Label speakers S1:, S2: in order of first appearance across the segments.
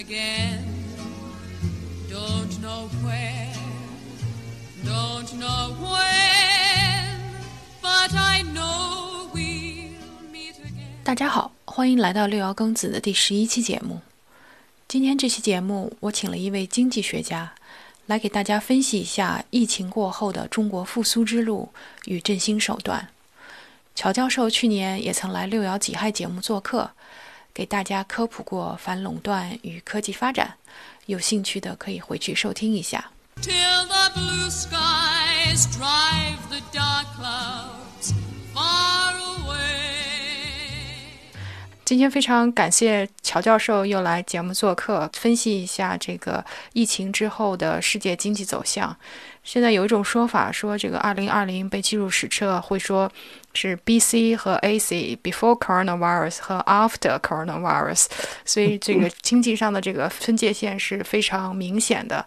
S1: again. Don't know where, don't know when, but I know we'll meet again.
S2: 大家好，欢迎来到六爻庚子的第十一期节目。今天这期节目，我请了一位经济学家来给大家分析一下疫情过后的中国复苏之路与振兴手段。乔教授去年也曾来六爻己亥节目做客，给大家科普过反垄断与科技发展。有兴趣的可以回去收听一下。
S1: Till the blue skies drive the dark clouds far away.
S2: 今天非常感谢乔教授又来节目做客，分析一下这个疫情之后的世界经济走向。现在有一种说法说，这个2020被记入史册，会说是 B.C. 和 A.C.（before coronavirus） 和 after coronavirus，所以这个经济上的这个分界线是非常明显的。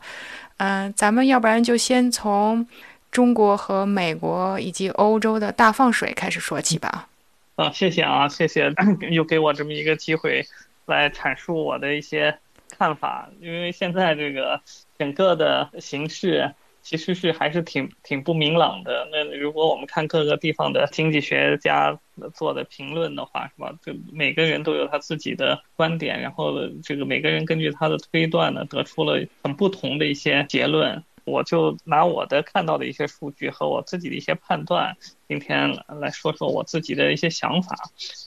S2: 嗯、咱们要不然就先从中国和美国以及欧洲的大放水开始说起吧。
S3: 啊，谢谢啊，谢谢，又给我这么一个机会来阐述我的一些看法。因为现在这个整个的形势其实是还是挺挺不明朗的。那如果我们看各个地方的经济学家做的评论的话，是吧？就每个人都有他自己的观点，然后这个每个人根据他的推断呢，得出了很不同的一些结论。我就拿我的看到的一些数据和我自己的一些判断，今天来说说我自己的一些想法。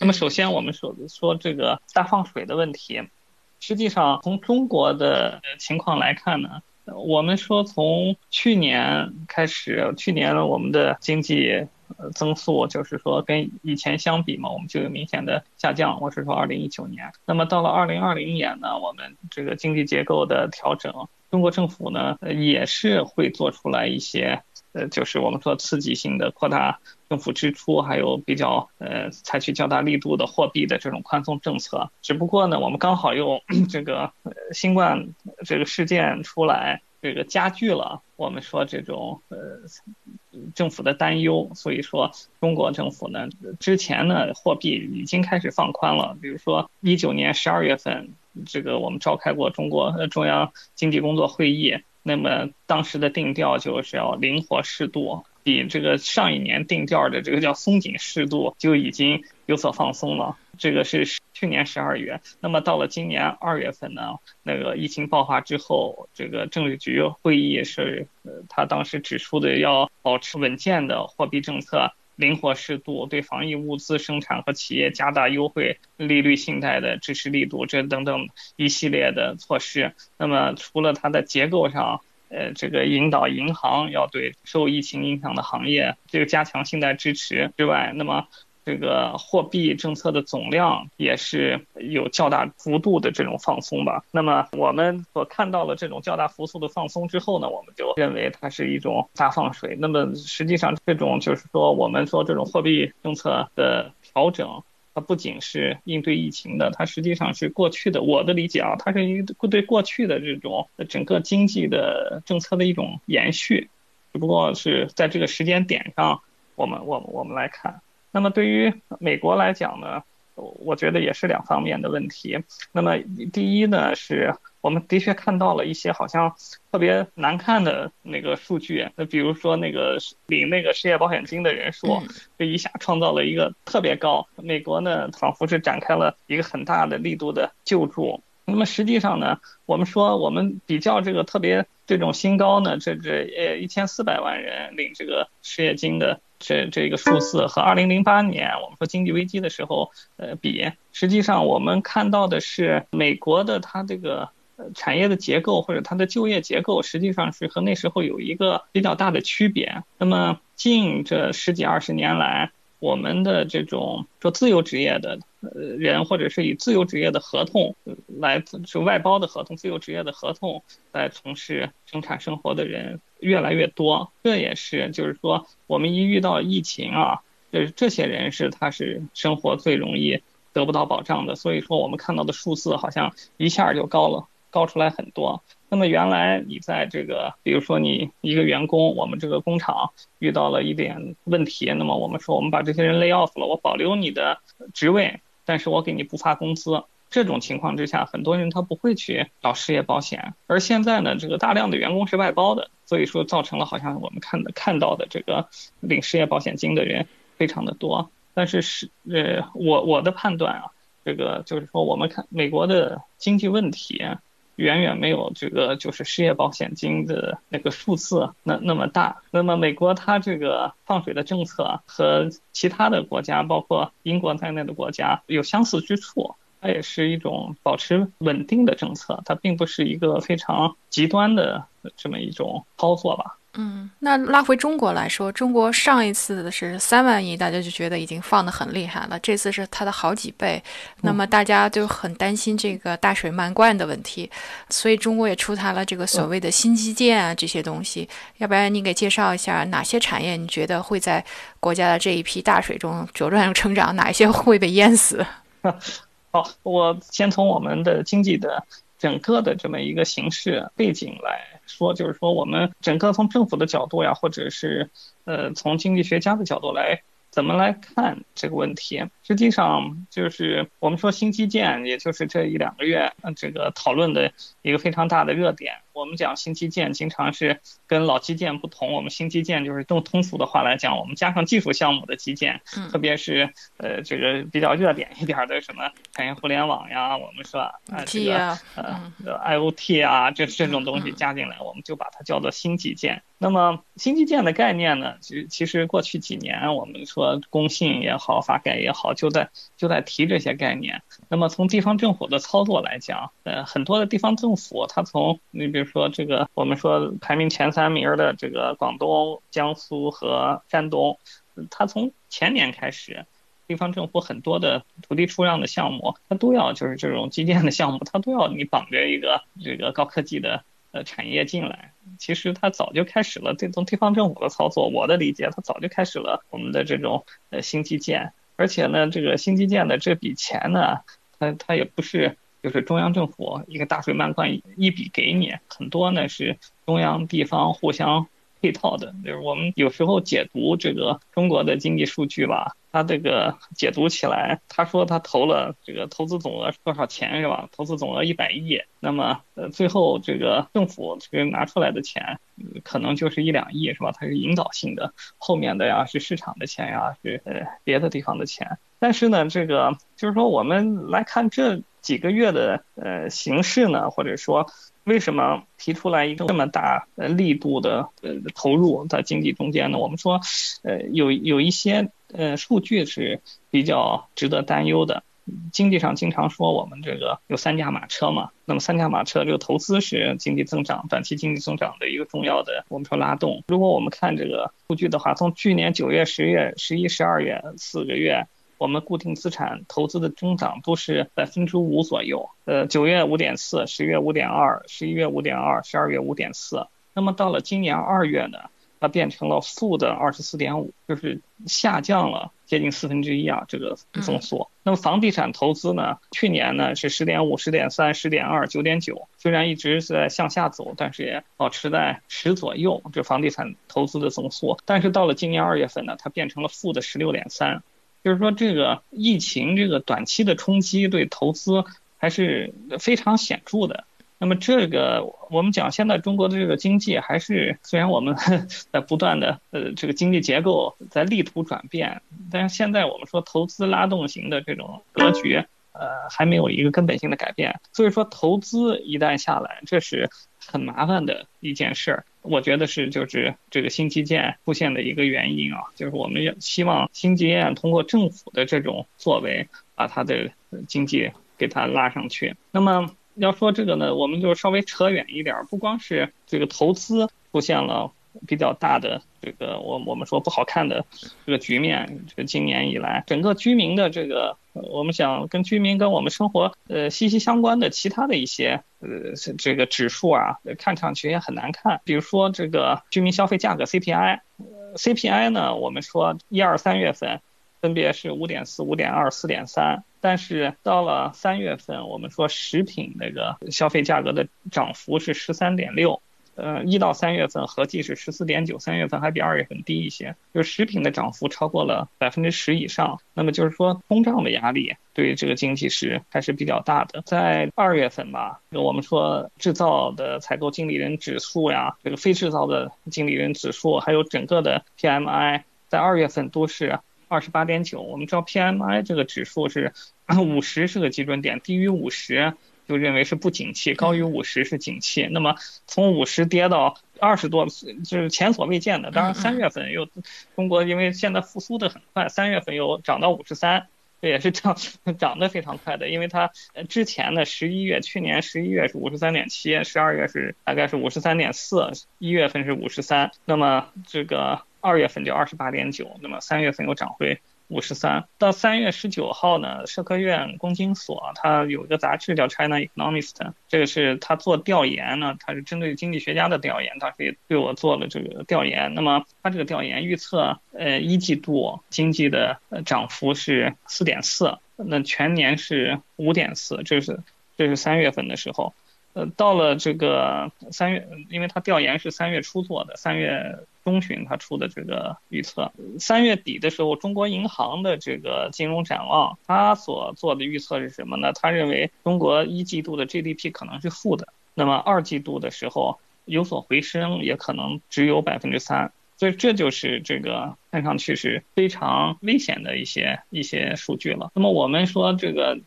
S3: 那么首先我们说说这个大放水的问题，实际上从中国的情况来看呢，我们说从去年开始，去年我们的经济增速就是说跟以前相比嘛，我们就有明显的下降。我是说二零一九年，那么到了二零二零年呢，我们这个经济结构的调整。中国政府呢，也是会做出来一些，呃，就是我们说刺激性的扩大政府支出，还有比较呃采取较大力度的货币的这种宽松政策。只不过呢，我们刚好又 这个呃新冠这个事件出来，这个加剧了我们说这种呃政府的担忧。所以说，中国政府呢之前呢货币已经开始放宽了，比如说一九年十二月份。这个我们召开过中国中央经济工作会议，那么当时的定调就是要灵活适度，比这个上一年定调的这个叫松紧适度就已经有所放松了。这个是去年十二月，那么到了今年二月份呢，那个疫情爆发之后，这个政治局会议是呃他当时指出的要保持稳健的货币政策。灵活适度，对防疫物资生产和企业加大优惠利率信贷的支持力度，这等等一系列的措施。那么，除了它的结构上，呃，这个引导银行要对受疫情影响的行业这个加强信贷支持之外，那么这个货币政策的总量也是有较大幅度的这种放松吧。那么我们所看到的这种较大幅度的放松之后呢，我们就认为它是一种大放水。那么实际上这种就是说，我们说这种货币政策的调整，它不仅是应对疫情的，它实际上是过去的。我的理解啊，它是一对过去的这种整个经济的政策的一种延续，只不过是在这个时间点上，我们我们我们来看。那么对于美国来讲呢，我觉得也是两方面的问题。那么第一呢，是我们的确看到了一些好像特别难看的那个数据，那比如说那个领那个失业保险金的人数，这一下创造了一个特别高。美国呢，仿佛是展开了一个很大的力度的救助。那么实际上呢，我们说我们比较这个特别这种新高呢，这这呃一千四百万人领这个失业金的。这这个数字和二零零八年我们说经济危机的时候，呃，比实际上我们看到的是美国的它这个产业的结构或者它的就业结构，实际上是和那时候有一个比较大的区别。那么近这十几二十年来，我们的这种做自由职业的人，或者是以自由职业的合同来是外包的合同、自由职业的合同来从事生产生活的人越来越多。这也是就是说，我们一遇到疫情啊，这这些人是他是生活最容易得不到保障的。所以说，我们看到的数字好像一下就高了，高出来很多。那么原来你在这个，比如说你一个员工，我们这个工厂遇到了一点问题，那么我们说我们把这些人 lay off 了，我保留你的职位，但是我给你不发工资。这种情况之下，很多人他不会去找失业保险，而现在呢，这个大量的员工是外包的，所以说造成了好像我们看的看到的这个领失业保险金的人非常的多。但是是呃，我我的判断啊，这个就是说，我们看美国的经济问题远远没有这个就是失业保险金的那个数字那那么大。那么美国它这个放水的政策和其他的国家，包括英国在内的国家有相似之处。它也是一种保持稳定的政策，它并不是一个非常极端的这么一种操作吧。
S2: 嗯，那拉回中国来说，中国上一次的是三万亿，大家就觉得已经放得很厉害了，这次是它的好几倍，那么大家就很担心这个大水漫灌的问题，所以中国也出台了这个所谓的新基建啊这些东西。要不然你给介绍一下哪些产业你觉得会在国家的这一批大水中茁壮成长，哪一些会被淹死？
S3: 好，我先从我们的经济的整个的这么一个形势背景来说，就是说我们整个从政府的角度呀，或者是呃从经济学家的角度来。怎么来看这个问题？实际上就是我们说新基建，也就是这一两个月这个讨论的一个非常大的热点。我们讲新基建，经常是跟老基建不同。我们新基建就是用通俗的话来讲，我们加上技术项目的基建，特别是呃这个比较热点一点的什么产业互联网呀，我们说啊这个呃 IOT 啊这这种东西加进来，我们就把它叫做新基建。那么新基建的概念呢？其其实过去几年，我们说工信也好，发改也好，就在就在提这些概念。那么从地方政府的操作来讲，呃，很多的地方政府，它从你比如说这个，我们说排名前三名的这个广东、江苏和山东，它从前年开始，地方政府很多的土地出让的项目，它都要就是这种基建的项目，它都要你绑着一个这个高科技的。呃，产业进来，其实它早就开始了这从地方政府的操作。我的理解，它早就开始了我们的这种呃新基建，而且呢，这个新基建的这笔钱呢，它它也不是就是中央政府一个大水漫灌一笔给你，很多呢是中央地方互相。配套的，就是我们有时候解读这个中国的经济数据吧，他这个解读起来，他说他投了这个投资总额多少钱是吧？投资总额一百亿，那么呃最后这个政府这个拿出来的钱可能就是一两亿是吧？它是引导性的，后面的呀是市场的钱呀，是呃别的地方的钱。但是呢，这个就是说我们来看这几个月的呃形势呢，或者说。为什么提出来一个这么大呃力度的呃投入在经济中间呢？我们说，呃有有一些呃数据是比较值得担忧的。经济上经常说我们这个有三驾马车嘛，那么三驾马车这个投资是经济增长短期经济增长的一个重要的我们说拉动。如果我们看这个数据的话，从去年九月、十月、十一、十二月四个月。我们固定资产投资的增长都是百分之五左右，呃，九月五点四，十月五点二，十一月五点二，十二月五点四。那么到了今年二月呢，它变成了负的二十四点五，就是下降了接近四分之一啊，这个增速。那么房地产投资呢，去年呢是十点五、十点三、十点二、九点九，虽然一直是在向下走，但是也保持在十左右，这房地产投资的增速。但是到了今年二月份呢，它变成了负的十六点三。就是说，这个疫情这个短期的冲击对投资还是非常显著的。那么，这个我们讲，现在中国的这个经济还是虽然我们 在不断的呃这个经济结构在力图转变，但是现在我们说投资拉动型的这种格局。呃，还没有一个根本性的改变，所以说投资一旦下来，这是很麻烦的一件事儿。我觉得是就是这个新基建出现的一个原因啊，就是我们要希望新基建通过政府的这种作为，把它的经济给它拉上去。那么要说这个呢，我们就稍微扯远一点，不光是这个投资出现了。比较大的这个，我我们说不好看的这个局面，这个今年以来，整个居民的这个，我们想跟居民跟我们生活呃息息相关的其他的一些呃这个指数啊，看上去也很难看。比如说这个居民消费价格 CPI，CPI 呢，我们说一二三月份分别是五点四、五点二、四点三，但是到了三月份，我们说食品那个消费价格的涨幅是十三点六。呃，一到三月份合计是十四点九，三月份还比二月份低一些，就是食品的涨幅超过了百分之十以上。那么就是说，通胀的压力对这个经济是还是比较大的。在二月份吧，我们说制造的采购经理人指数呀，这个非制造的经理人指数，还有整个的 PMI，在二月份都是二十八点九。我们知道 PMI 这个指数是五十是个基准点，低于五十。就认为是不景气，高于五十是景气。那么从五十跌到二十多，就是前所未见的。当然三月份又中国因为现在复苏的很快，三月份又涨到五十三，这也是涨涨得非常快的。因为它之前的十一月，去年十一月是五十三点七，十二月是大概是五十三点四，一月份是五十三，那么这个二月份就二十八点九，那么三月份又涨回。五十三到三月十九号呢，社科院工经所它有一个杂志叫 China Economist，这个是他做调研呢，他是针对经济学家的调研，当时也对我做了这个调研。那么他这个调研预测，呃，一季度经济的涨幅是四点四，那全年是五点四，这是这是三月份的时候。呃，到了这个三月，因为他调研是三月初做的，三月中旬他出的这个预测，三月底的时候，中国银行的这个金融展望，他所做的预测是什么呢？他认为中国一季度的 GDP 可能是负的，那么二季度的时候有所回升，也可能只有百分之三，所以这就是这个看上去是非常危险的一些一些数据了。那么我们说这个。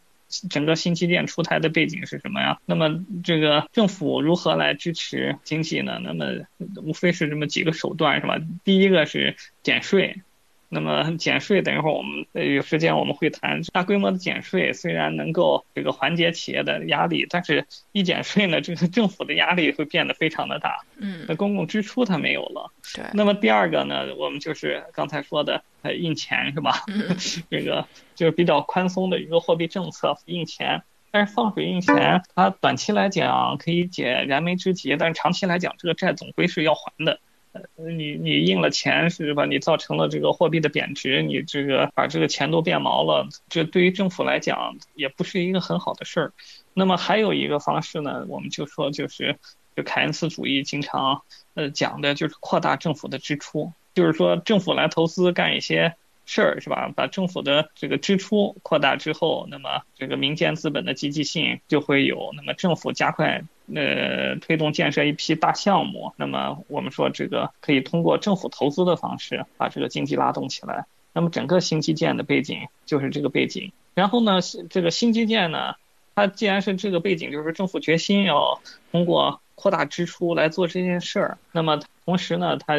S3: 整个新基建出台的背景是什么呀？那么这个政府如何来支持经济呢？那么无非是这么几个手段，是吧？第一个是减税。那么减税，等一会儿我们有时间我们会谈大规模的减税，虽然能够这个缓解企业的压力，但是一减税呢，这个政府的压力会变得非常的大。
S2: 嗯，
S3: 那公共支出它没有了。
S2: 对。
S3: 那么第二个呢，我们就是刚才说的呃印钱是吧？
S2: 嗯。
S3: 这个就是比较宽松的一个货币政策，印钱。但是放水印钱，它短期来讲可以解燃眉之急，但是长期来讲，这个债总归是要还的。你你印了钱是吧？你造成了这个货币的贬值，你这个把这个钱都变毛了，这对于政府来讲也不是一个很好的事儿。那么还有一个方式呢，我们就说就是，就凯恩斯主义经常呃讲的就是扩大政府的支出，就是说政府来投资干一些事儿是吧？把政府的这个支出扩大之后，那么这个民间资本的积极性就会有，那么政府加快。呃，推动建设一批大项目，那么我们说这个可以通过政府投资的方式把这个经济拉动起来。那么整个新基建的背景就是这个背景。然后呢，这个新基建呢，它既然是这个背景，就是政府决心要通过扩大支出来做这件事儿。那么同时呢，它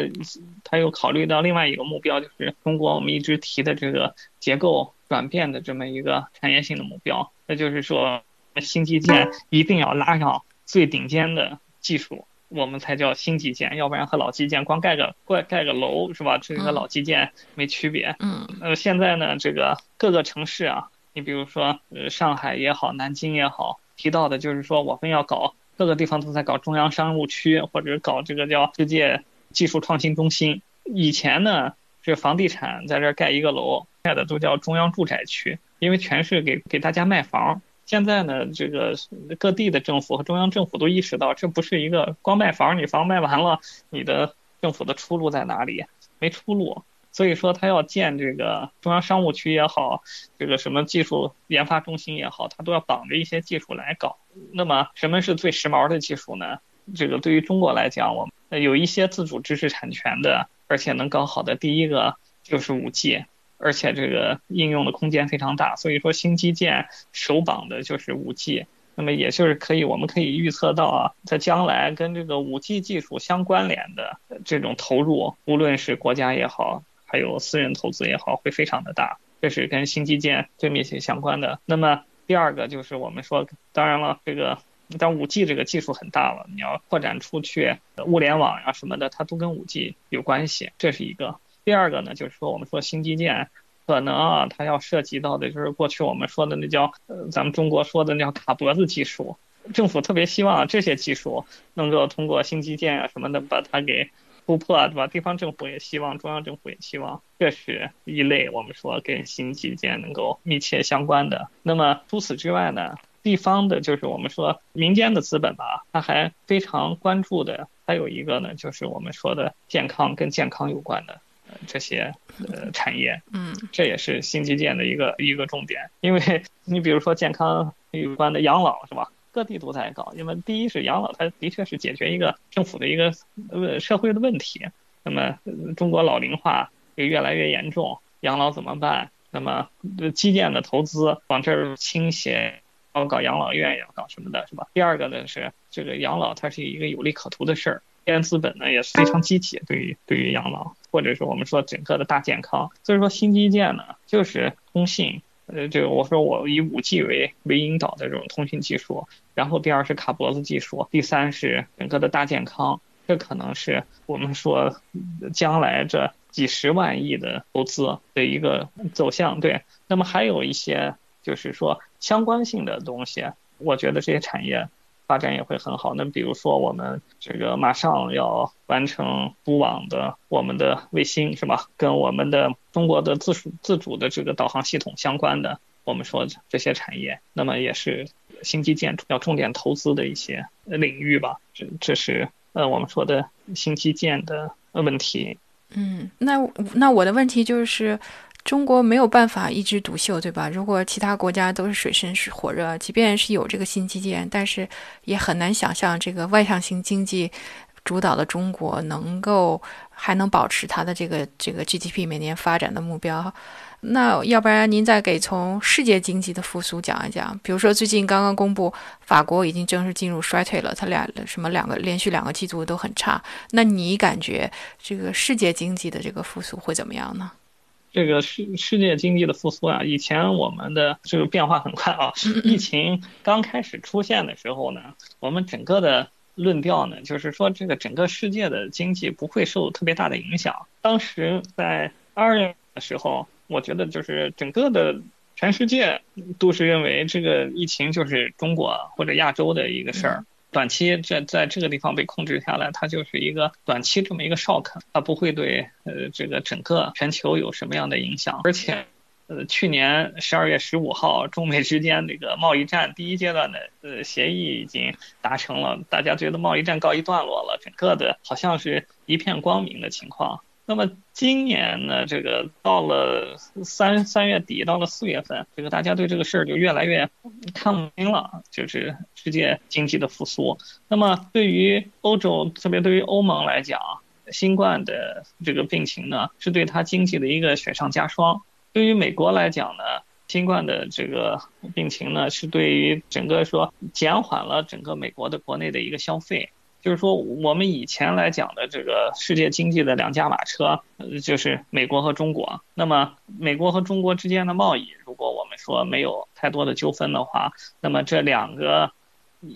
S3: 它又考虑到另外一个目标，就是中国我们一直提的这个结构转变的这么一个产业性的目标，那就是说新基建一定要拉上。最顶尖的技术，我们才叫新基建，要不然和老基建光盖个盖盖个楼是吧？这和老基建没区别。
S2: 嗯。
S3: 呃，现在呢，这个各个城市啊，你比如说呃上海也好，南京也好，提到的就是说我们要搞各个地方都在搞中央商务区，或者搞这个叫世界技术创新中心。以前呢，这房地产在这盖一个楼，盖的都叫中央住宅区，因为全是给给大家卖房。现在呢，这个各地的政府和中央政府都意识到，这不是一个光卖房，你房卖完了，你的政府的出路在哪里？没出路。所以说，他要建这个中央商务区也好，这个什么技术研发中心也好，他都要绑着一些技术来搞。那么，什么是最时髦的技术呢？这个对于中国来讲，我们有一些自主知识产权的，而且能搞好的，第一个就是五 G。而且这个应用的空间非常大，所以说新基建首绑的就是五 G，那么也就是可以，我们可以预测到啊，在将来跟这个五 G 技术相关联的这种投入，无论是国家也好，还有私人投资也好，会非常的大，这是跟新基建最密切相关的。那么第二个就是我们说，当然了，这个但五 G 这个技术很大了，你要扩展出去，物联网呀什么的，它都跟五 G 有关系，这是一个。第二个呢，就是说我们说新基建，可能啊，它要涉及到的就是过去我们说的那叫，呃，咱们中国说的那叫卡脖子技术。政府特别希望这些技术能够通过新基建啊什么的把它给突破，对吧？地方政府也希望，中央政府也希望，这是一类我们说跟新基建能够密切相关的。那么除此之外呢，地方的，就是我们说民间的资本吧，它还非常关注的，还有一个呢，就是我们说的健康跟健康有关的这些呃产业，
S2: 嗯
S3: 这也是新基建的一个一个重点。因为你比如说健康有关的养老是吧？各地都在搞，因为第一是养老，它的确是解决一个政府的一个呃社会的问题。那么呃中国老龄化也越来越严重，养老怎么办？那么呃基建的投资往这儿倾斜，要搞养老院，要搞什么的，是吧？第二个呢是这个养老，它是一个有利可图的事儿，天资本呢也是非常积极对于对于养老，或者是我们说整个的大健康。所以说新基建呢就是通信。呃，这个我说我以五 G 为为引导的这种通信技术，然后第二是卡脖子技术，第三是整个的大健康，这可能是我们说将来这几十万亿的投资的一个走向。对，那么还有一些就是说相关性的东西，我觉得这些产业发展也会很好。那比如说我们这个马上要完成组网的我们的卫星是吧？跟我们的中国的自主自主的这个导航系统相关的，我们说这些产业，那么也是新基建要重点投资的一些领域吧。这这是呃我们说的新基建的问题。
S2: 嗯，那那我的问题就是，中国没有办法一枝独秀，对吧？如果其他国家都是水深火热，即便是有这个新基建，但是也很难想象这个外向型经济主导的中国能够还能保持它的这个这个 GDP 每年发展的目标。那要不然您再给从世界经济的复苏讲一讲，比如说最近刚刚公布，法国已经正式进入衰退了，它俩什么两个连续两个季度都很差。那你感觉这个世界经济的这个复苏会怎么样呢？
S3: 这个世世界经济的复苏啊，以前我们的这个变化很快啊。疫情刚开始出现的时候呢，我们整个的论调呢，就是说这个整个世界的经济不会受特别大的影响。当时在二月的时候，我觉得就是整个的全世界都是认为这个疫情就是中国或者亚洲的一个事儿。短期在在这个地方被控制下来，它就是一个短期这么一个 shock，它不会对呃这个整个全球有什么样的影响。而且，呃，去年十二月十五号，中美之间这个贸易战第一阶段的呃协议已经达成了，大家觉得贸易战告一段落了，整个的好像是一片光明的情况。那么今年呢，这个到了三三月底，到了四月份，这个大家对这个事儿就越来越看不清了，就是世界经济的复苏。那么对于欧洲，特别对于欧盟来讲，新冠的这个病情呢，是对它经济的一个雪上加霜。对于美国来讲呢，新冠的这个病情呢，是对于整个说减缓了整个美国的国内的一个消费。就是说，我们以前来讲的这个世界经济的两驾马车，就是美国和中国。那么，美国和中国之间的贸易，如果我们说没有太多的纠纷的话，那么这两个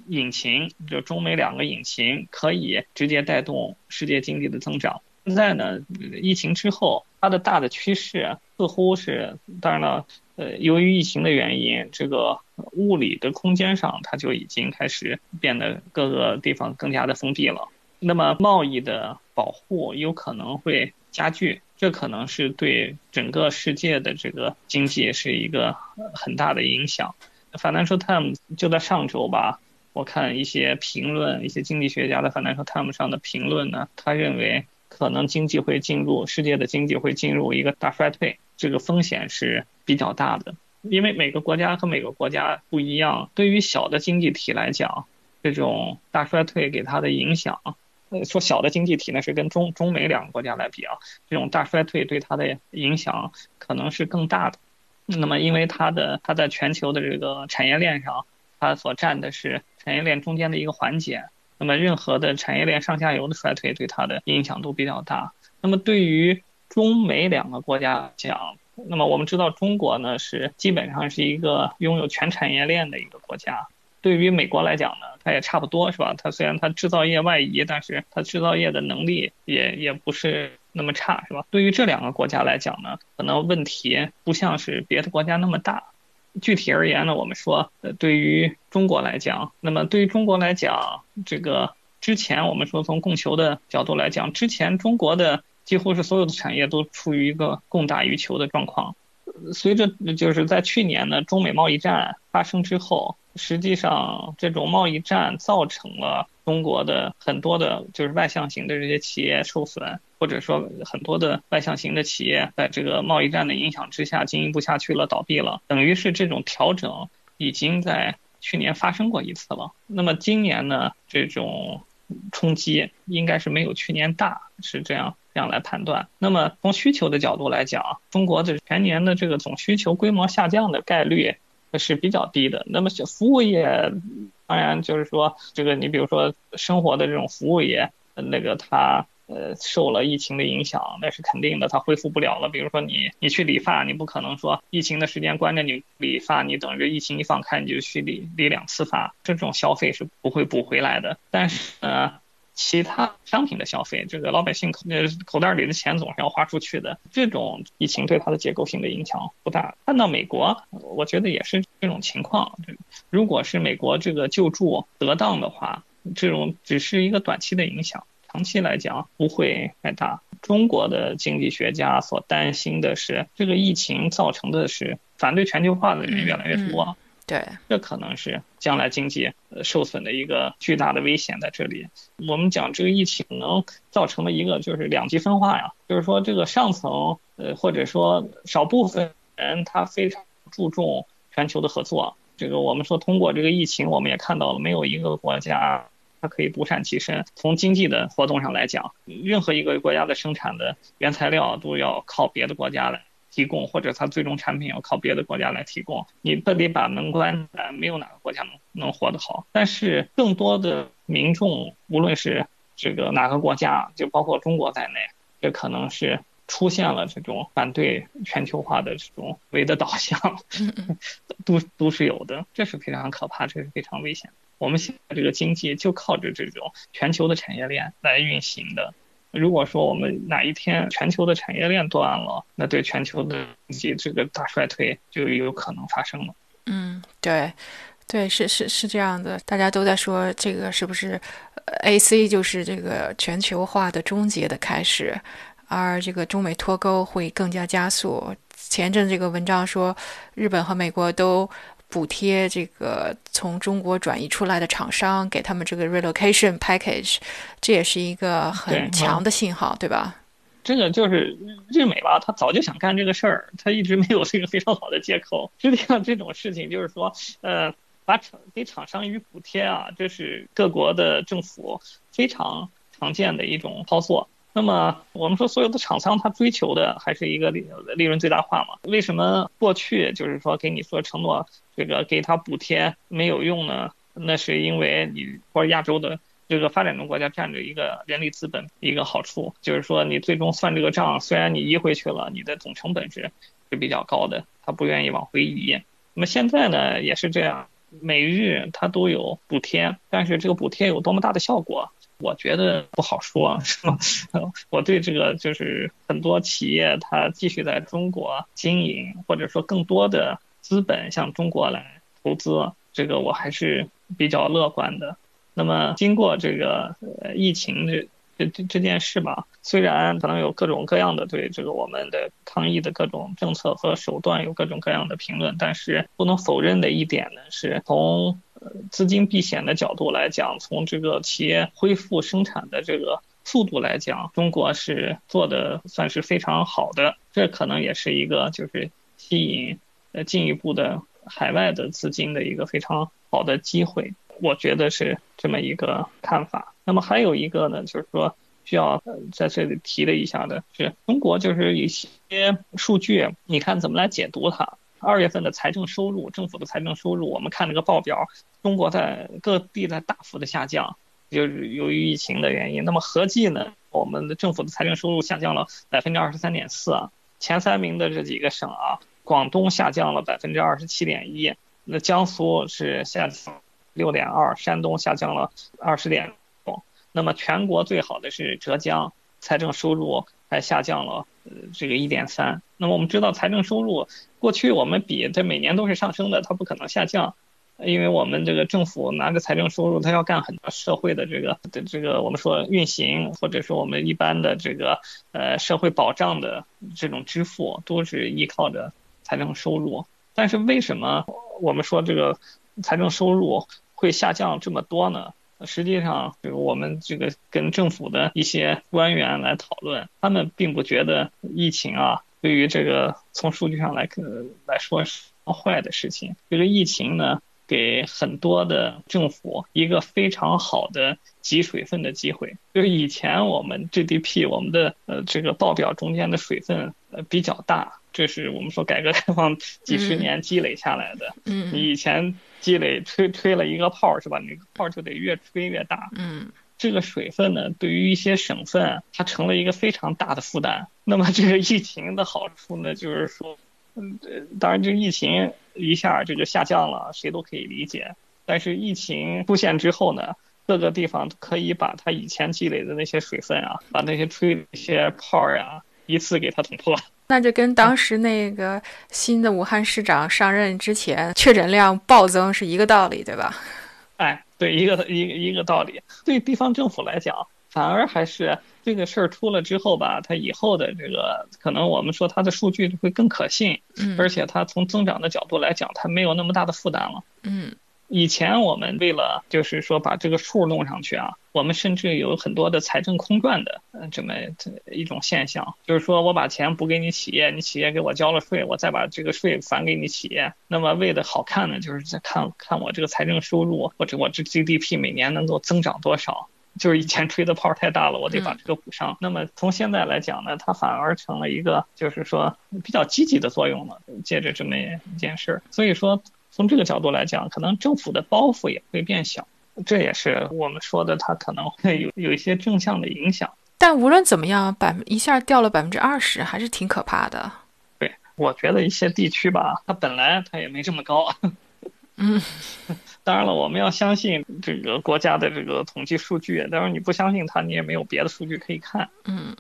S3: 引擎，就中美两个引擎，可以直接带动世界经济的增长。现在呢，疫情之后，它的大的趋势似乎是，当然了，呃，由于疫情的原因，这个物理的空间上，它就已经开始变得各个地方更加的封闭了。那么贸易的保护有可能会加剧，这可能是对整个世界的这个经济是一个很大的影响。Financial Times 就在上周吧，我看一些评论，一些经济学家在 Financial Times 上的评论呢，他认为。可能经济会进入世界的经济会进入一个大衰退，这个风险是比较大的，因为每个国家和每个国家不一样。对于小的经济体来讲，这种大衰退给它的影响，呃，说小的经济体呢是跟中中美两个国家来比啊，这种大衰退对它的影响可能是更大的。那么，因为它的它在全球的这个产业链上，它所占的是产业链中间的一个环节。那么，任何的产业链上下游的衰退对它的影响都比较大。那么，对于中美两个国家讲，那么我们知道中国呢是基本上是一个拥有全产业链的一个国家。对于美国来讲呢，它也差不多是吧？它虽然它制造业外移，但是它制造业的能力也也不是那么差是吧？对于这两个国家来讲呢，可能问题不像是别的国家那么大。具体而言呢，我们说，呃，对于中国来讲，那么对于中国来讲，这个之前我们说从供求的角度来讲，之前中国的几乎是所有的产业都处于一个供大于求的状况。随着就是在去年呢，中美贸易战发生之后，实际上这种贸易战造成了中国的很多的，就是外向型的这些企业受损，或者说很多的外向型的企业在这个贸易战的影响之下经营不下去了，倒闭了，等于是这种调整已经在去年发生过一次了。那么今年呢，这种冲击应该是没有去年大，是这样。这样来判断。那么从需求的角度来讲，中国的全年的这个总需求规模下降的概率是比较低的。那么服务业，当然就是说，这个你比如说生活的这种服务业，那个它呃受了疫情的影响，那是肯定的，它恢复不了了。比如说你你去理发，你不可能说疫情的时间关着你理发，你等着疫情一放开你就去理理两次发，这种消费是不会补回来的。但是呢。其他商品的消费，这个老百姓口口袋里的钱总是要花出去的。这种疫情对它的结构性的影响不大。看到美国，我觉得也是这种情况。如果是美国这个救助得当的话，这种只是一个短期的影响，长期来讲不会太大。中国的经济学家所担心的是，这个疫情造成的是反对全球化的人越来越多。
S2: 对，
S3: 这可能是将来经济受损的一个巨大的危险在这里。我们讲这个疫情能造成的一个就是两极分化呀，就是说这个上层呃或者说少部分人他非常注重全球的合作。这个我们说通过这个疫情，我们也看到了没有一个国家它可以独善其身。从经济的活动上来讲，任何一个国家的生产的原材料都要靠别的国家来。提供或者它最终产品要靠别的国家来提供，你不得把门关，没有哪个国家能能活得好。但是更多的民众，无论是这个哪个国家，就包括中国在内，这可能是出现了这种反对全球化的这种唯的导向，都都是有的，这是非常可怕，这是非常危险。我们现在这个经济就靠着这种全球的产业链来运行的。如果说我们哪一天全球的产业链断了，那对全球的经济这个大衰退就有可能发生了。
S2: 嗯，对，对，是是是这样的，大家都在说这个是不是 A C 就是这个全球化的终结的开始，而这个中美脱钩会更加加速。前阵这个文章说，日本和美国都。补贴这个从中国转移出来的厂商，给他们这个 relocation package，这也是一个很强的信号，对吧？
S3: 这个就是日美吧，他早就想干这个事儿，他一直没有这个非常好的借口。实际上，这种事情就是说，呃，把厂给厂商予补贴啊，这是各国的政府非常常见的一种操作。那么我们说，所有的厂商他追求的还是一个利利润最大化嘛？为什么过去就是说给你做承诺，这个给他补贴没有用呢？那是因为你或者亚洲的这个发展中国家占着一个人力资本一个好处，就是说你最终算这个账，虽然你移回去了，你的总成本是是比较高的，他不愿意往回移。那么现在呢也是这样，每日它都有补贴，但是这个补贴有多么大的效果？我觉得不好说，是吧？我对这个就是很多企业它继续在中国经营，或者说更多的资本向中国来投资，这个我还是比较乐观的。那么经过这个疫情这这这这件事吧，虽然可能有各种各样的对这个我们的抗疫的各种政策和手段有各种各样的评论，但是不能否认的一点呢，是从。资金避险的角度来讲，从这个企业恢复生产的这个速度来讲，中国是做的算是非常好的。这可能也是一个就是吸引呃进一步的海外的资金的一个非常好的机会。我觉得是这么一个看法。那么还有一个呢，就是说需要在这里提了一下的是，中国就是一些数据，你看怎么来解读它？二月份的财政收入，政府的财政收入，我们看这个报表，中国在各地在大幅的下降，就是由于疫情的原因。那么合计呢，我们的政府的财政收入下降了百分之二十三点四。前三名的这几个省啊，广东下降了百分之二十七点一，那江苏是下降六点二，山东下降了二十点。那么全国最好的是浙江，财政收入还下降了。呃，这个一点三，那么我们知道财政收入过去我们比它每年都是上升的，它不可能下降，因为我们这个政府拿个财政收入，它要干很多社会的这个的这个我们说运行，或者说我们一般的这个呃社会保障的这种支付，都是依靠着财政收入。但是为什么我们说这个财政收入会下降这么多呢？实际上，这个我们这个跟政府的一些官员来讨论，他们并不觉得疫情啊，对于这个从数据上来来说是坏的事情。这个疫情呢，给很多的政府一个非常好的挤水分的机会。就是以前我们 GDP 我们的呃这个报表中间的水分呃比较大，这是我们说改革开放几十年积累下来的。
S2: 嗯，你
S3: 以前。积累吹吹了一个泡是吧？那个泡就得越吹越大。
S2: 嗯，
S3: 这个水分呢，对于一些省份，它成了一个非常大的负担。那么这个疫情的好处呢，就是说，嗯，当然这疫情一下这就下降了，谁都可以理解。但是疫情出现之后呢，各个地方可以把它以前积累的那些水分啊，把那些吹那些泡呀，一次给它捅破。
S2: 那就跟当时那个新的武汉市长上任之前确诊量暴增是一个道理，对吧？
S3: 哎，对，一个一个一个道理。对地方政府来讲，反而还是这个事儿出了之后吧，它以后的这个可能我们说它的数据会更可信，
S2: 嗯，
S3: 而且它从增长的角度来讲，它没有那么大的负担了，
S2: 嗯。
S3: 以前我们为了就是说把这个数弄上去啊，我们甚至有很多的财政空转的呃这么一种现象，就是说我把钱补给你企业，你企业给我交了税，我再把这个税返给你企业。那么为的好看呢，就是在看看我这个财政收入或者我这 GDP 每年能够增长多少。就是以前吹的泡太大了，我得把这个补上。那么从现在来讲呢，它反而成了一个就是说比较积极的作用了，借着这么一件事儿。所以说。从这个角度来讲，可能政府的包袱也会变小，这也是我们说的，它可能会有有一些正向的影响。
S2: 但无论怎么样，百一下掉了百分之二十，还是挺可怕的。
S3: 对，我觉得一些地区吧，它本来它也没这么高。
S2: 嗯。
S3: 当然了，我们要相信这个国家的这个统计数据。当然，你不相信它，你也没有别的数据可以看。
S2: 嗯，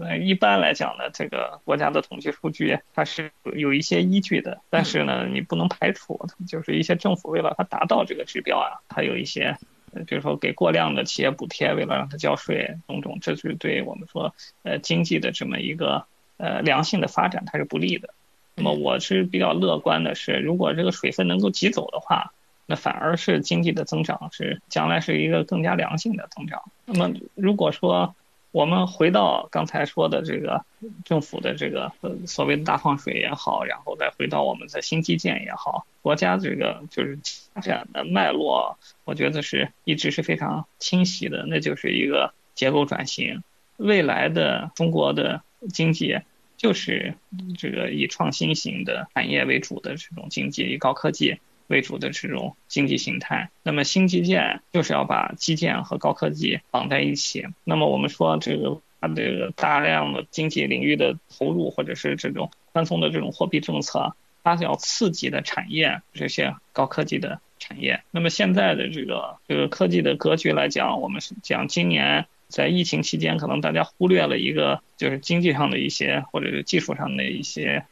S3: 呃，一般来讲呢，这个国家的统计数据它是有一些依据的。但是呢，你不能排除，就是一些政府为了它达到这个指标啊，它有一些，比如说给过量的企业补贴，为了让它交税，种种，这是对我们说呃经济的这么一个呃良性的发展它是不利的。那么我是比较乐观的是，如果这个水分能够挤走的话。那反而是经济的增长是将来是一个更加良性的增长。那么如果说我们回到刚才说的这个政府的这个所谓的大放水也好，然后再回到我们的新基建也好，国家这个就是发展的脉络，我觉得是一直是非常清晰的，那就是一个结构转型。未来的中国的经济就是这个以创新型的产业为主的这种经济，以高科技。为主的这种经济形态，那么新基建就是要把基建和高科技绑在一起。那么我们说这个它这个大量的经济领域的投入，或者是这种宽松的这种货币政策，它是要刺激的产业这些高科技的产业。那么现在的这个这个科技的格局来讲，我们是讲今年在疫情期间，可能大家忽略了一个就是经济上的一些或者是技术上的一些。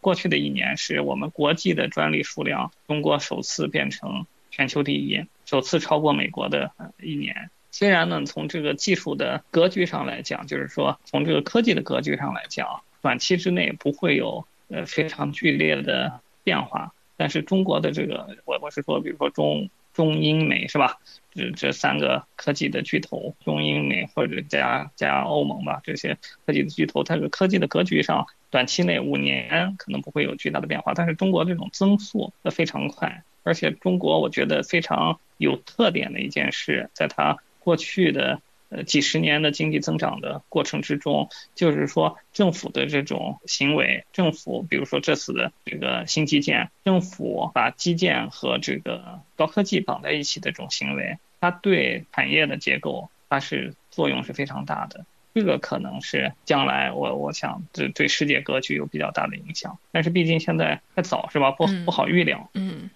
S3: 过去的一年，是我们国际的专利数量，中国首次变成全球第一，首次超过美国的一年。虽然呢，从这个技术的格局上来讲，就是说从这个科技的格局上来讲，短期之内不会有呃非常剧烈的变化。但是中国的这个，我我是说，比如说中中英美是吧？这这三个科技的巨头，中英美或者加加欧盟吧，这些科技的巨头，它这个科技的格局上。短期内五年可能不会有巨大的变化，但是中国这种增速非常快，而且中国我觉得非常有特点的一件事，在它过去的呃几十年的经济增长的过程之中，就是说政府的这种行为，政府比如说这次的这个新基建，政府把基建和这个高科技绑在一起的这种行为，它对产业的结构它是作用是非常大的。这个可能是将来我我想对对世界格局有比较大的影响，但是毕竟现在太早是吧？不不好预料。
S2: 嗯，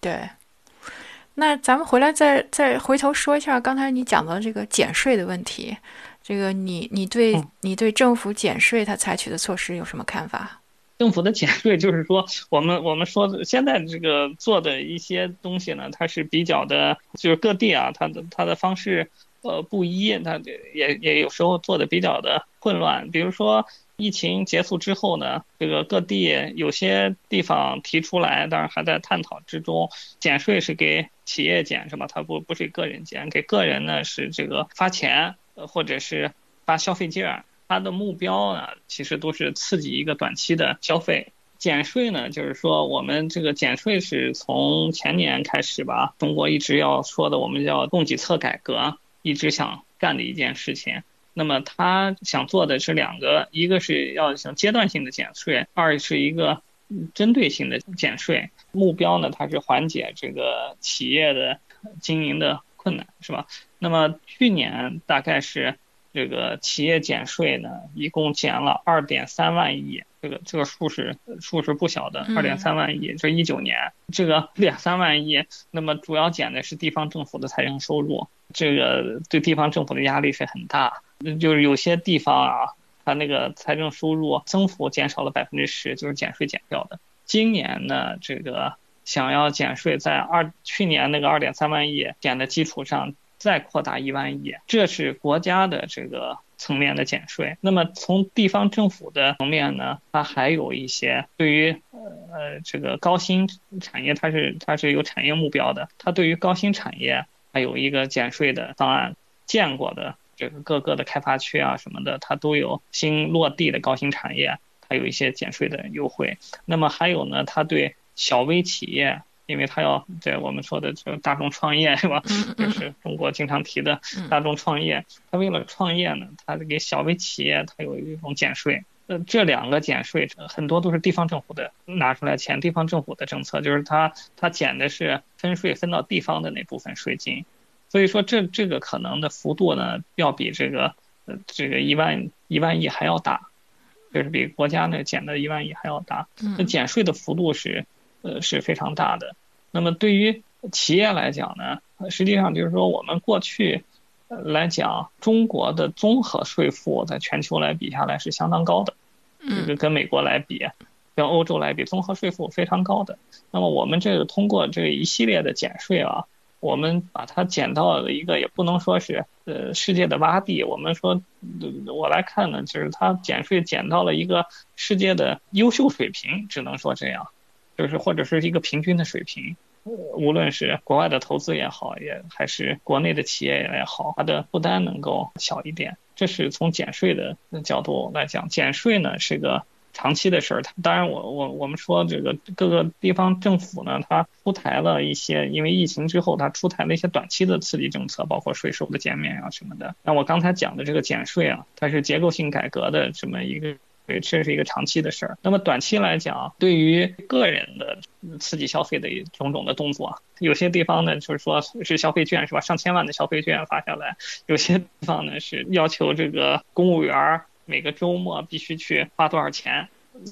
S2: 对。那咱们回来再再回头说一下刚才你讲的这个减税的问题，这个你你对你对政府减税它采取的措施有什么看法？
S3: 政府的减税就是说，我们我们说现在这个做的一些东西呢，它是比较的，就是各地啊，它的它的方式。呃不一，它也也有时候做的比较的混乱。比如说疫情结束之后呢，这个各地有些地方提出来，当然还在探讨之中，减税是给企业减是吧？它不不是个人减，给个人呢是这个发钱，呃或者是发消费券。它的目标呢，其实都是刺激一个短期的消费。减税呢，就是说我们这个减税是从前年开始吧，中国一直要说的，我们叫供给侧改革，一直想干的一件事情。那么他想做的是两个，一个是要想阶段性的减税，二是一个针对性的减税。目标呢，它是缓解这个企业的经营的困难，是吧？那么去年大概是。这个企业减税呢，一共减了二点三万亿，这个这个数是数是不小的，二点三万亿。这一九年这个两三万亿，那么主要减的是地方政府的财政收入，这个对地方政府的压力是很大。就是有些地方啊，它那个财政收入增幅减少了百分之十，就是减税减掉的。今年呢，这个想要减税，在二去年那个二点三万亿减的基础上。再扩大一万亿，这是国家的这个层面的减税。那么从地方政府的层面呢，它还有一些对于呃这个高新产业，它是它是有产业目标的。它对于高新产业还有一个减税的方案，见过的这个各个的开发区啊什么的，它都有新落地的高新产业，它有一些减税的优惠。那么还有呢，它对小微企业。因为它要在我们说的这个大众创业是吧？就是中国经常提的大众创业。它为了创业呢，它给小微企业它有一种减税。呃，这两个减税很多都是地方政府的拿出来钱，地方政府的政策就是它它减的是分税分到地方的那部分税金。所以说这这个可能的幅度呢，要比这个呃这个一万一万亿还要大，就是比国家那减的一万亿还要大。那减税的幅度是。呃是非常大的。那么对于企业来讲呢，实际上就是说我们过去来讲，中国的综合税负在全球来比下来是相当高的，这个跟美国来比，跟欧洲来比，综合税负非常高的。那么我们这个通过这一系列的减税啊，我们把它减到了一个也不能说是呃世界的洼地，我们说我来看呢，就是它减税减到了一个世界的优秀水平，只能说这样。就是或者是一个平均的水平，无论是国外的投资也好，也还是国内的企业也好，它的负担能够小一点。这是从减税的角度来讲，减税呢是个长期的事儿。当然，我我我们说这个各个地方政府呢，它出台了一些，因为疫情之后，它出台了一些短期的刺激政策，包括税收的减免啊什么的。那我刚才讲的这个减税啊，它是结构性改革的这么一个。对，这是一个长期的事儿。那么短期来讲，对于个人的刺激消费的种种的动作，有些地方呢就是说是消费券是吧？上千万的消费券发下来，有些地方呢是要求这个公务员每个周末必须去花多少钱。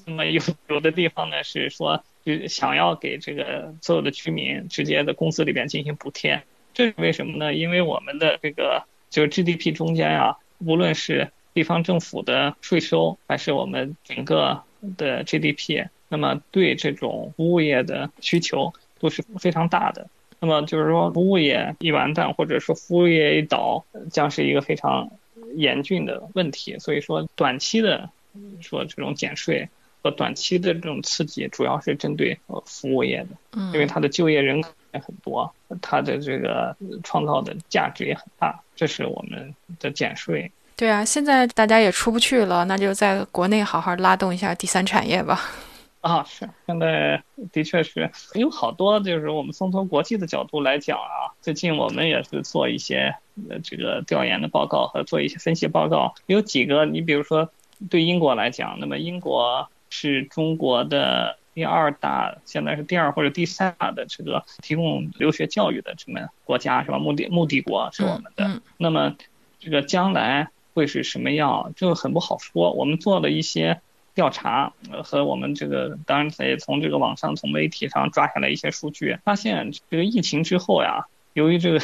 S3: 那么有有的地方呢是说就想要给这个所有的居民直接的工资里边进行补贴。这是为什么呢？因为我们的这个就是 GDP 中间啊，无论是地方政府的税收还是我们整个的 GDP，那么对这种服务业的需求都是非常大的。那么就是说，服务业一完蛋，或者说服务业一倒，将是一个非常严峻的问题。所以说，短期的说这种减税和短期的这种刺激，主要是针对呃服务业的，因为它的就业人口也很多，它的这个创造的价值也很大。这是我们的减税。
S2: 对啊，现在大家也出不去了，那就在国内好好拉动一下第三产业吧。
S3: 啊，是，现在的确是有好多，就是我们从从国际的角度来讲啊，最近我们也是做一些呃这个调研的报告和做一些分析报告。有几个，你比如说对英国来讲，那么英国是中国的第二大，现在是第二或者第三大的这个提供留学教育的这么国家是吧？目的目的国是我们的，那么这个将来。会是什么样？这个很不好说。我们做了一些调查，和我们这个当然也从这个网上、从媒体上抓下来一些数据，发现这个疫情之后呀，由于这个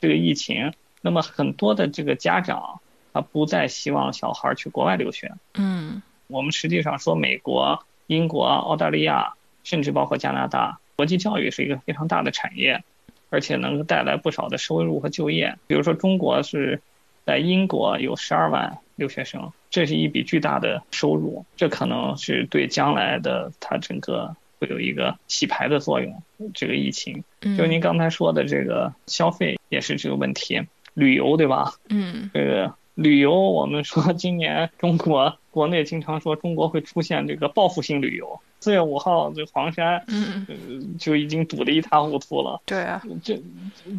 S3: 这个疫情，那么很多的这个家长他不再希望小孩去国外留学。
S2: 嗯，
S3: 我们实际上说，美国、英国、澳大利亚，甚至包括加拿大，国际教育是一个非常大的产业。而且能够带来不少的收入和就业。比如说，中国是在英国有十二万留学生，这是一笔巨大的收入，这可能是对将来的它整个会有一个洗牌的作用。这个疫情，就您刚才说的这个消费也是这个问题，旅游对吧？
S2: 嗯，
S3: 这个旅游，我们说今年中国 国内经常说中国会出现这个报复性旅游。四月五号，这黄山，
S2: 嗯，
S3: 就已经堵得一塌糊涂了。
S2: 对啊，
S3: 这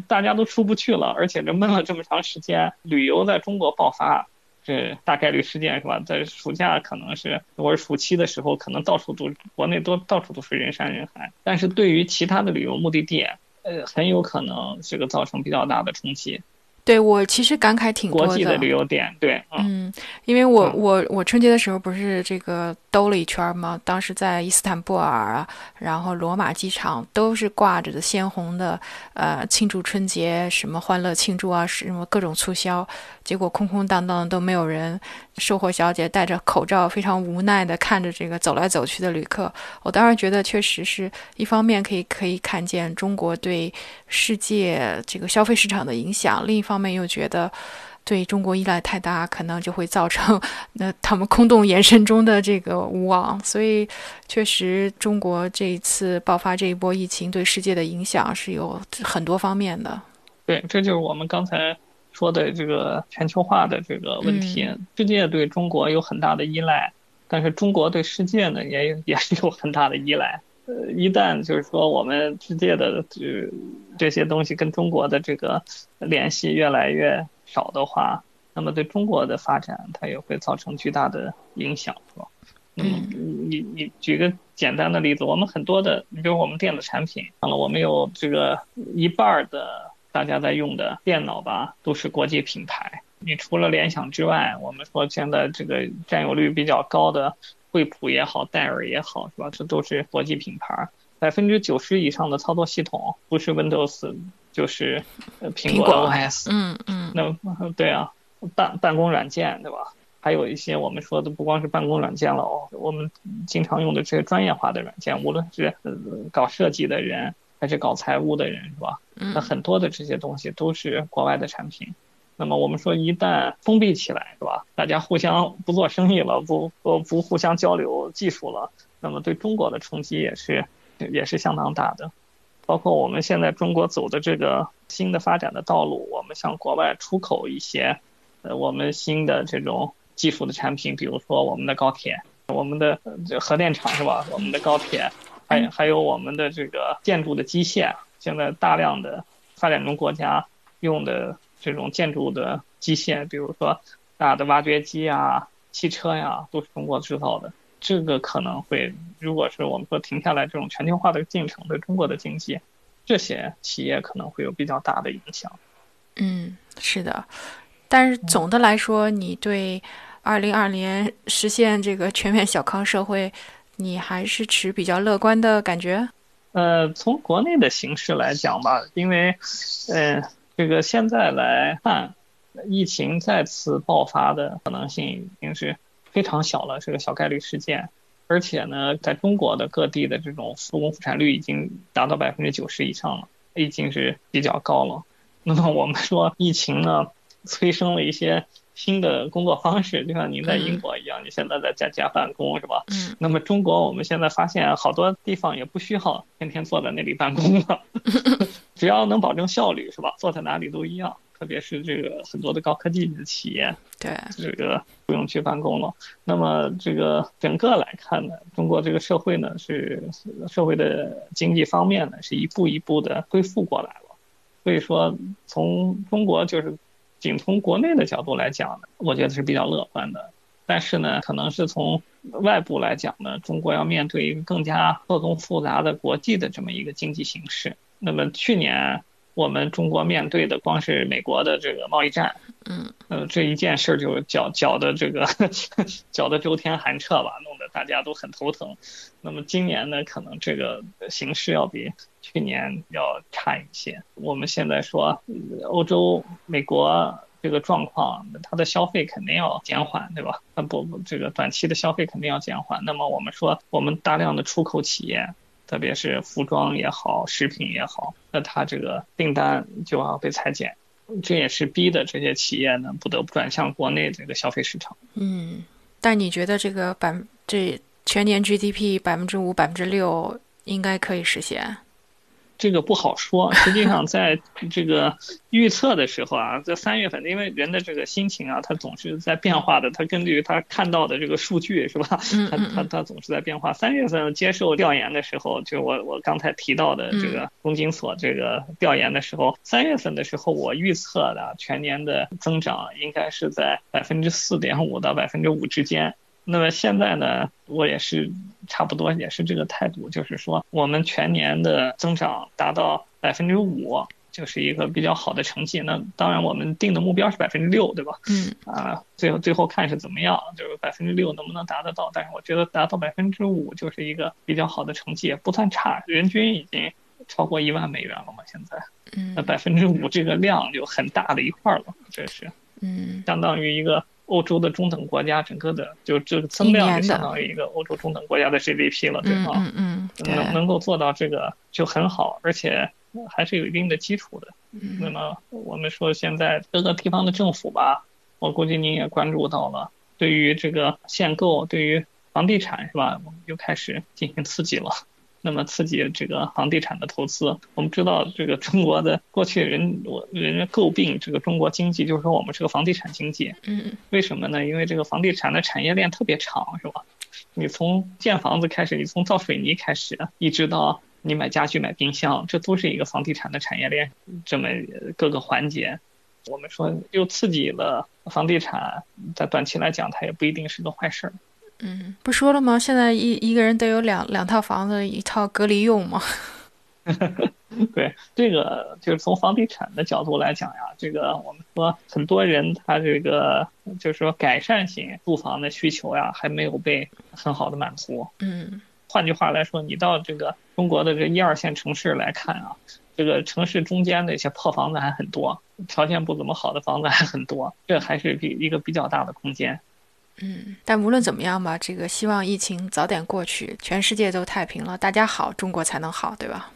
S3: 大家都出不去了，而且这闷了这么长时间，旅游在中国爆发，这大概率事件是吧？在暑假可能是或者暑期的时候，可能到处都国内都到处都是人山人海。但是对于其他的旅游目的地，呃，很有可能这个造成比较大的冲击。
S2: 对我其实感慨挺多
S3: 的。国际的旅游点，对，
S2: 嗯，因为我我我春节的时候不是这个兜了一圈吗？当时在伊斯坦布尔啊，然后罗马机场都是挂着的鲜红的，呃，庆祝春节什么欢乐庆祝啊，什么各种促销，结果空空荡荡的都没有人。售货小姐戴着口罩，非常无奈地看着这个走来走去的旅客。我当然觉得，确实是一方面可以可以看见中国对世界这个消费市场的影响，另一方面又觉得对中国依赖太大，可能就会造成那他们空洞延伸中的这个无望。所以，确实中国这一次爆发这一波疫情对世界的影响是有很多方面的。
S3: 对，这就是我们刚才。说的这个全球化的这个问题，世界对中国有很大的依赖，但是中国对世界呢也 也是有很大的依赖。呃，一旦就是说我们世界的这这些东西跟中国的这个联系越来越少的话，那么对中国的发展它也会造成巨大的影响，是吧？
S2: 嗯，
S3: 你你举个简单的例子，我们很多的，你比如我们电子产品，完了我们有这个一半的。大家在用的电脑吧，都是国际品牌。你除了联想之外，我们说现在这个占有率比较高的惠普也好，戴尔也好，是吧？这都是国际品牌。百分之九十以上的操作系统不是 Windows 就是苹果 OS。
S2: 嗯嗯。
S3: 那对啊，办办公软件对吧？还有一些我们说的不光是办公软件了哦，我们经常用的这些专业化的软件，无论是搞设计的人。还是搞财务的人是吧？那很多的这些东西都是国外的产品。那么我们说，一旦封闭起来是吧？大家互相不做生意了，不不不互相交流技术了，那么对中国的冲击也是也是相当大的。包括我们现在中国走的这个新的发展的道路，我们向国外出口一些呃我们新的这种技术的产品，比如说我们的高铁，我们的这核电厂是吧？我们的高铁。还还有我们的这个建筑的机械，现在大量的发展中国家用的这种建筑的机械，比如说大的挖掘机啊、汽车呀，都是中国制造的。这个可能会，如果是我们说停下来这种全球化的进程，对中国的经济，这些企业可能会有比较大的影响。
S2: 嗯，是的。但是总的来说，你对二零二年实现这个全面小康社会。你还是持比较乐观的感觉？
S3: 呃，从国内的形势来讲吧，因为，呃，这个现在来看，疫情再次爆发的可能性已经是非常小了，是个小概率事件。而且呢，在中国的各地的这种复工复产率已经达到百分之九十以上了，已经是比较高了。那么我们说，疫情呢，催生了一些。新的工作方式，就像您在英国一样，你现在在在家办公是吧？
S2: 嗯。
S3: 那么中国，我们现在发现好多地方也不需要天天坐在那里办公了，只要能保证效率是吧？坐在哪里都一样。特别是这个很多的高科技的企业，
S2: 对
S3: 这个不用去办公了。那么这个整个来看呢，中国这个社会呢是社会的经济方面呢是一步一步的恢复过来了。所以说，从中国就是。仅从国内的角度来讲呢，我觉得是比较乐观的。但是呢，可能是从外部来讲呢，中国要面对一个更加错综复杂的国际的这么一个经济形势。那么去年我们中国面对的光是美国的这个贸易战，
S2: 嗯，
S3: 呃，这一件事就搅搅的这个 搅得周天寒彻吧，弄得大家都很头疼。那么今年呢，可能这个形势要比。去年要差一些。我们现在说，欧洲、美国这个状况，它的消费肯定要减缓，对吧？不不，这个短期的消费肯定要减缓。那么我们说，我们大量的出口企业，特别是服装也好，食品也好，那它这个订单就要被裁减，这也是逼的这些企业呢不得不转向国内这个消费市场。
S2: 嗯，但你觉得这个百这全年 GDP 百分之五、百分之六应该可以实现？
S3: 这个不好说。实际上，在这个预测的时候啊，在三月份，因为人的这个心情啊，它总是在变化的。他根据他看到的这个数据，是吧？他他他总是在变化。三月份接受调研的时候，就我我刚才提到的这个中金所这个调研的时候，三月份的时候，我预测的全年的增长应该是在百分之四点五到百分之五之间。那么现在呢，我也是差不多也是这个态度，就是说我们全年的增长达到百分之五，就是一个比较好的成绩。那当然我们定的目标是百分之六，对吧？
S2: 嗯。
S3: 啊，最后最后看是怎么样，就是百分之六能不能达得到？但是我觉得达到百分之五就是一个比较好的成绩，也不算差。人均已经超过一万美元了嘛，现在。
S2: 嗯。
S3: 那百分之五这个量就很大的一块了，这是。
S2: 嗯。
S3: 相当于一个。欧洲的中等国家整个的就这个增量就相当于一个欧洲中等国家的 GDP 了，对
S2: 吧？嗯嗯
S3: 能能够做到这个就很好，而且还是有一定的基础的。那么我们说现在各个地方的政府吧，我估计您也关注到了，对于这个限购，对于房地产是吧，我们又开始进行刺激了。那么刺激这个房地产的投资，我们知道这个中国的过去人我人家诟病这个中国经济，就是说我们是个房地产经济。
S2: 嗯。
S3: 为什么呢？因为这个房地产的产业链特别长，是吧？你从建房子开始，你从造水泥开始，一直到你买家具、买冰箱，这都是一个房地产的产业链，这么各个环节。我们说又刺激了房地产，在短期来讲，它也不一定是个坏事儿。
S2: 嗯，不说了吗？现在一一个人得有两两套房子，一套隔离用嘛。
S3: 对，这个就是从房地产的角度来讲呀，这个我们说很多人他这个就是说改善型住房的需求呀，还没有被很好的满足。
S2: 嗯，
S3: 换句话来说，你到这个中国的这一二线城市来看啊，这个城市中间的一些破房子还很多，条件不怎么好的房子还很多，这还是比一个比较大的空间。
S2: 嗯，但无论怎么样吧，这个希望疫情早点过去，全世界都太平了，大家好，中国才能好，对吧？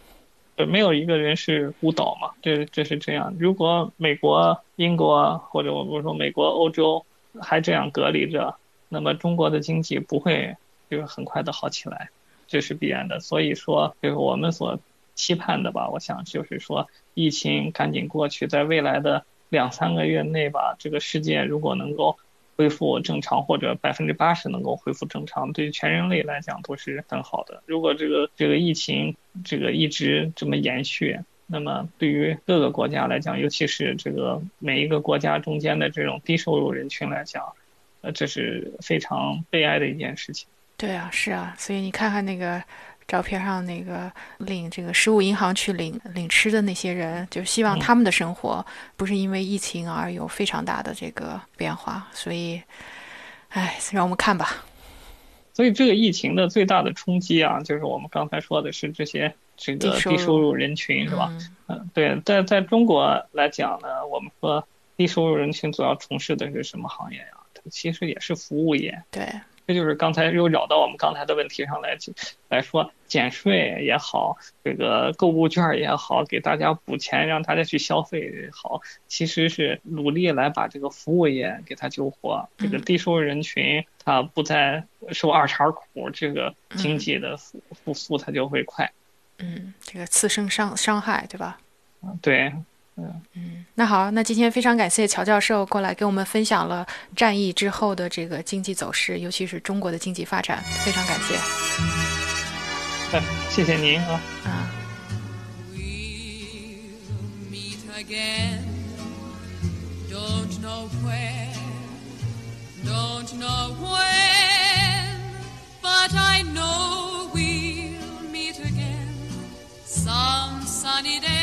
S3: 对，没有一个人是孤岛嘛，这这是这样。如果美国、英国或者我们说美国、欧洲还这样隔离着，那么中国的经济不会就是很快的好起来，这是必然的。所以说，就是我们所期盼的吧，我想就是说，疫情赶紧过去，在未来的两三个月内吧，这个世界如果能够。恢复正常或者百分之八十能够恢复正常，对于全人类来讲都是很好的。如果这个这个疫情这个一直这么延续，那么对于各个国家来讲，尤其是这个每一个国家中间的这种低收入人群来讲，呃，这是非常悲哀的一件事情。
S2: 对啊，是啊，所以你看看那个。照片上那个领这个食物银行去领领吃的那些人，就希望他们的生活不是因为疫情而有非常大的这个变化。所以，哎，让我们看吧。
S3: 所以这个疫情的最大的冲击啊，就是我们刚才说的是这些这个低收入人群，是吧？嗯，对，在在中国来讲呢，我们说低收入人群主要从事的是什么行业呀？其实也是服务业。
S2: 对。
S3: 这就是刚才又绕到我们刚才的问题上来来说，减税也好，这个购物券也好，给大家补钱让大家去消费也好，其实是努力来把这个服务业给它救活。这个低收入人群他不再受二茬苦，这个经济的复复苏它就会快。
S2: 嗯，这个次生伤伤害，对吧？
S3: 嗯，对。
S2: 嗯那好，那今天非常感谢乔教授过来给我们分享了战役之后的这个经济走势，尤其是中国的经济发展，非常感谢。
S3: 哎，谢谢您啊。
S2: 啊。
S1: just